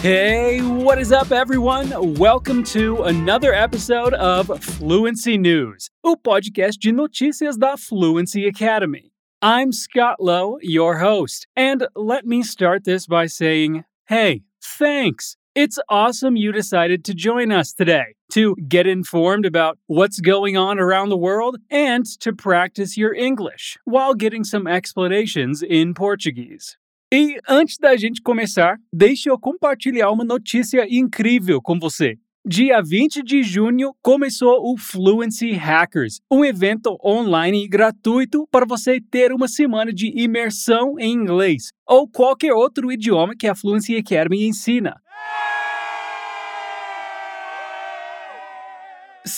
Hey, what is up, everyone? Welcome to another episode of Fluency News, o podcast de notícias da Fluency Academy. I'm Scott Lowe, your host, and let me start this by saying, hey, thanks. It's awesome you decided to join us today to get informed about what's going on around the world and to practice your English while getting some explanations in Portuguese. E antes da gente começar, deixe eu compartilhar uma notícia incrível com você. Dia 20 de junho começou o Fluency Hackers, um evento online gratuito para você ter uma semana de imersão em inglês ou qualquer outro idioma que a Fluency Academy ensina.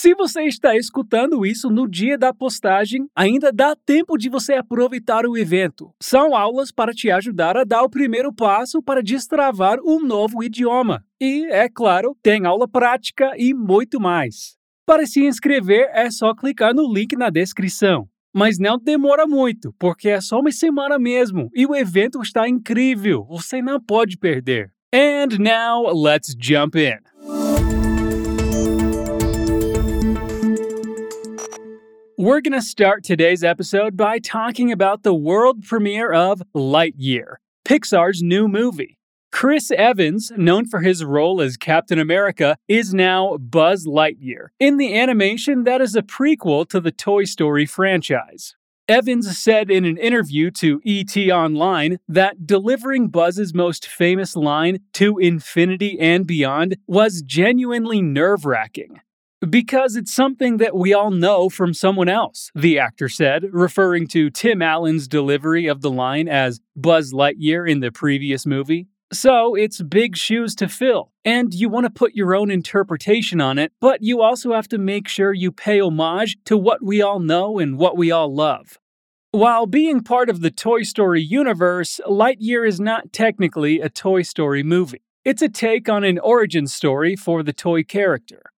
Se você está escutando isso no dia da postagem, ainda dá tempo de você aproveitar o evento. São aulas para te ajudar a dar o primeiro passo para destravar um novo idioma. E, é claro, tem aula prática e muito mais. Para se inscrever, é só clicar no link na descrição. Mas não demora muito, porque é só uma semana mesmo e o evento está incrível. Você não pode perder. And now, let's jump in. We're going to start today's episode by talking about the world premiere of Lightyear, Pixar's new movie. Chris Evans, known for his role as Captain America, is now Buzz Lightyear in the animation that is a prequel to the Toy Story franchise. Evans said in an interview to ET Online that delivering Buzz's most famous line, to infinity and beyond, was genuinely nerve wracking. Because it's something that we all know from someone else, the actor said, referring to Tim Allen's delivery of the line as Buzz Lightyear in the previous movie. So it's big shoes to fill, and you want to put your own interpretation on it, but you also have to make sure you pay homage to what we all know and what we all love. While being part of the Toy Story universe, Lightyear is not technically a Toy Story movie. It's a take on an origin story for the toy character.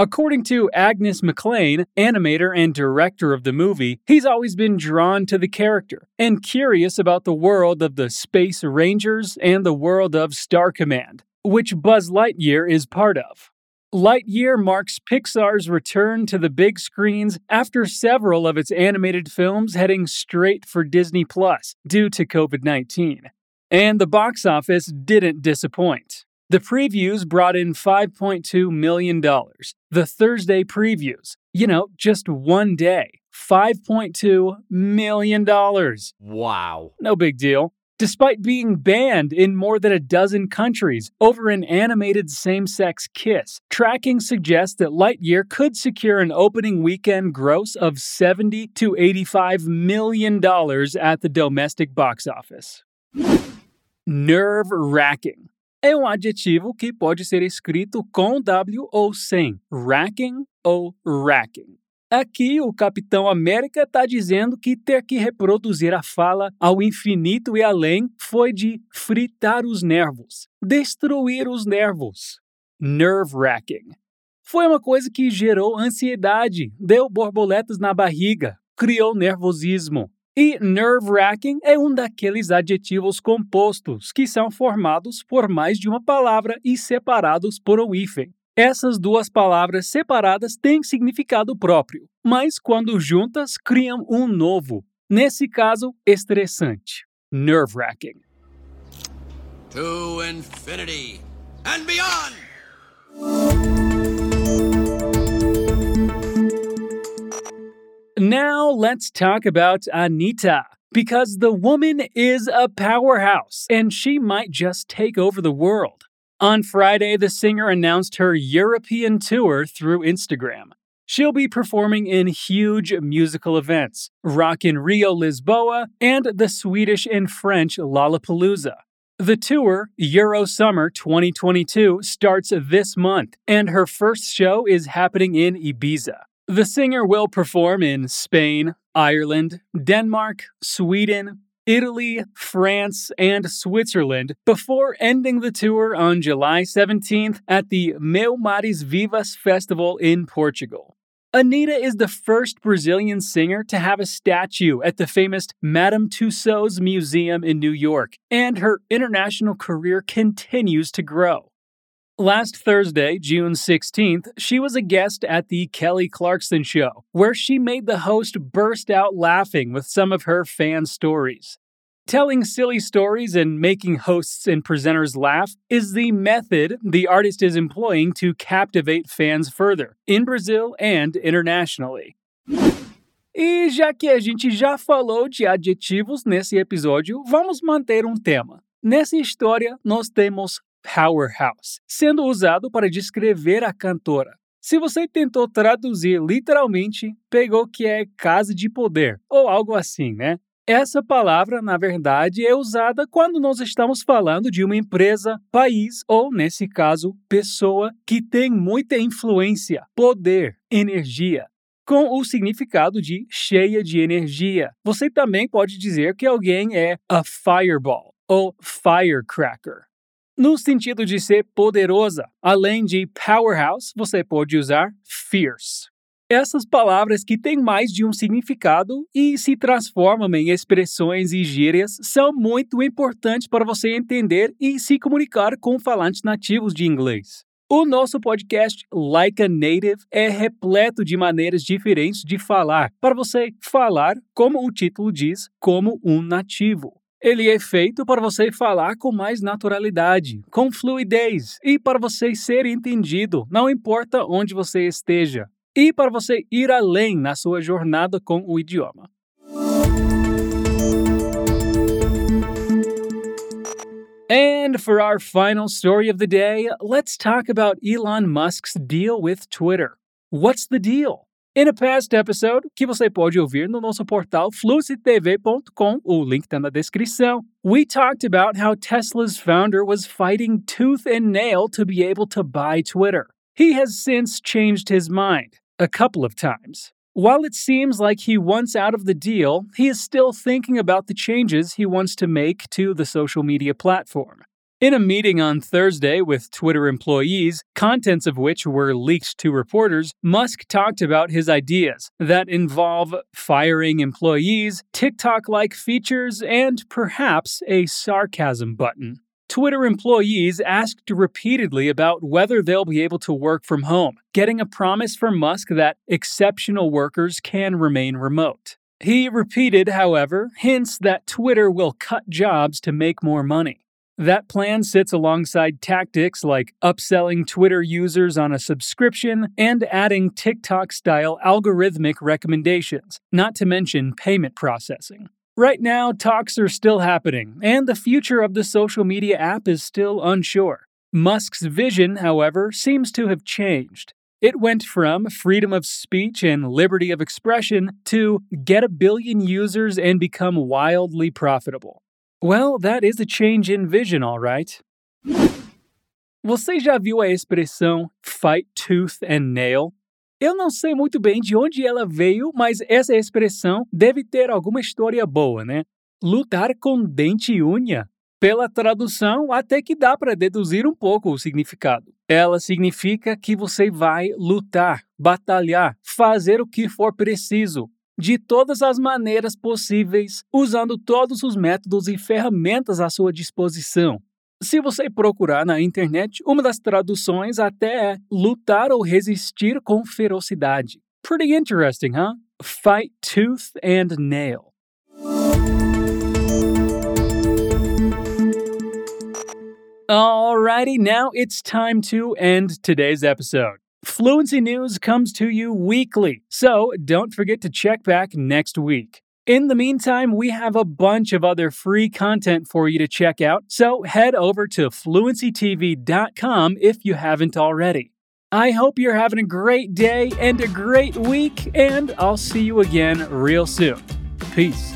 According to Angus MacLane, animator and director of the movie, he's always been drawn to the character and curious about the world of the Space Rangers and the world of Star Command, which Buzz Lightyear is part of. Lightyear marks Pixar's return to the big screens after several of its animated films heading straight for Disney Plus due to COVID 19. And the box office didn't disappoint. The previews brought in $5.2 million. The Thursday previews, you know, just one day, $5.2 million. Wow. No big deal. Despite being banned in more than a dozen countries over an animated same sex kiss, tracking suggests that Lightyear could secure an opening weekend gross of 70 to 85 million dollars at the domestic box office. Nerve wracking. É um adjetivo que pode ser escrito com W ou sem, racking ou racking. Aqui, o Capitão América está dizendo que ter que reproduzir a fala ao infinito e além foi de fritar os nervos, destruir os nervos. Nerve-wracking. Foi uma coisa que gerou ansiedade, deu borboletas na barriga, criou nervosismo, e nerve-wracking é um daqueles adjetivos compostos que são formados por mais de uma palavra e separados por um hífen. Essas duas palavras separadas têm significado próprio, mas quando juntas criam um novo. Nesse caso, estressante. Nerve-wracking. To infinity and beyond! Now let's talk about Anitta. Because the woman is a powerhouse and she might just take over the world. On Friday, the singer announced her European tour through Instagram. She'll be performing in huge musical events Rock in Rio Lisboa and the Swedish and French Lollapalooza. The tour, Euro Summer 2022, starts this month, and her first show is happening in Ibiza. The singer will perform in Spain, Ireland, Denmark, Sweden, Italy, France, and Switzerland before ending the tour on July 17th at the MEO Marés Vivas Festival in Portugal. Anitta is the first Brazilian singer to have a statue at the famous Madame Tussauds Museum in New York, and her international career continues to grow. Last Thursday, June 16th, she was a guest at the Kelly Clarkson Show, where she made the host burst out laughing with some of her fan stories. Telling silly stories and making hosts and presenters laugh is the method the artist is employing to captivate fans further, in Brazil and internationally. E já que a gente já falou de adjetivos nesse episódio, vamos manter um tema. Nessa história, nós temos powerhouse, sendo usado para descrever a cantora. Se você tentou traduzir literalmente, pegou que é casa de poder, ou algo assim, né? Essa palavra, na verdade, é usada quando nós estamos falando de uma empresa, país ou, nesse caso, pessoa que tem muita influência, poder, energia. Com o significado de cheia de energia. Você também pode dizer que alguém é a fireball ou firecracker. No sentido de ser poderosa, além de powerhouse, você pode usar fierce. Essas palavras que têm mais de um significado e se transformam em expressões e gírias são muito importantes para você entender e se comunicar com falantes nativos de inglês. O nosso podcast Like a Native é repleto de maneiras diferentes de falar, para você falar, como o título diz, como um nativo. Ele é feito para você falar com mais naturalidade, com fluidez e para você ser entendido, não importa onde você esteja e para você ir além na sua jornada com o idioma. And for our final story of the day, let's talk about Elon Musk's deal with Twitter. What's the deal? In a past episode, que você pode ouvir no nosso portal fluencytv.com, o link está na descrição, we talked about how Tesla's founder was fighting tooth and nail to be able to buy Twitter. He has since changed his mind a couple of times. While it seems like he wants out of the deal, he is still thinking about the changes he wants to make to the social media platform. In a meeting on Thursday with Twitter employees, contents of which were leaked to reporters, Musk talked about his ideas that involve firing employees, TikTok like features, and perhaps a sarcasm button. Twitter employees asked repeatedly about whether they'll be able to work from home, getting a promise from Musk that exceptional workers can remain remote. He repeated, however, hints that Twitter will cut jobs to make more money. That plan sits alongside tactics like upselling Twitter users on a subscription and adding TikTok style algorithmic recommendations, not to mention payment processing. Right now, talks are still happening, and the future of the social media app is still unsure. Musk's vision, however, seems to have changed. It went from freedom of speech and liberty of expression to get a billion users and become wildly profitable. Well, that is a change in vision, all right. Você já viu a expressão fight tooth and nail? Eu não sei muito bem de onde ela veio, mas essa expressão deve ter alguma história boa, né? Lutar com dente e unha. Pela tradução, até que dá para deduzir um pouco o significado. Ela significa que você vai lutar, batalhar, fazer o que for preciso, de todas as maneiras possíveis, usando todos os métodos e ferramentas à sua disposição, se você procurar na internet, uma das traduções até é lutar ou resistir com ferocidade. Pretty interesting, huh? Fight tooth and nail. Alrighty, now it's time to end today's episode. Fluency News comes to you weekly, so don't forget to check back next week. In the meantime, we have a bunch of other free content for you to check out, so head over to fluencytv.com if you haven't already. I hope you're having a great day and a great week, and I'll see you again real soon. Peace.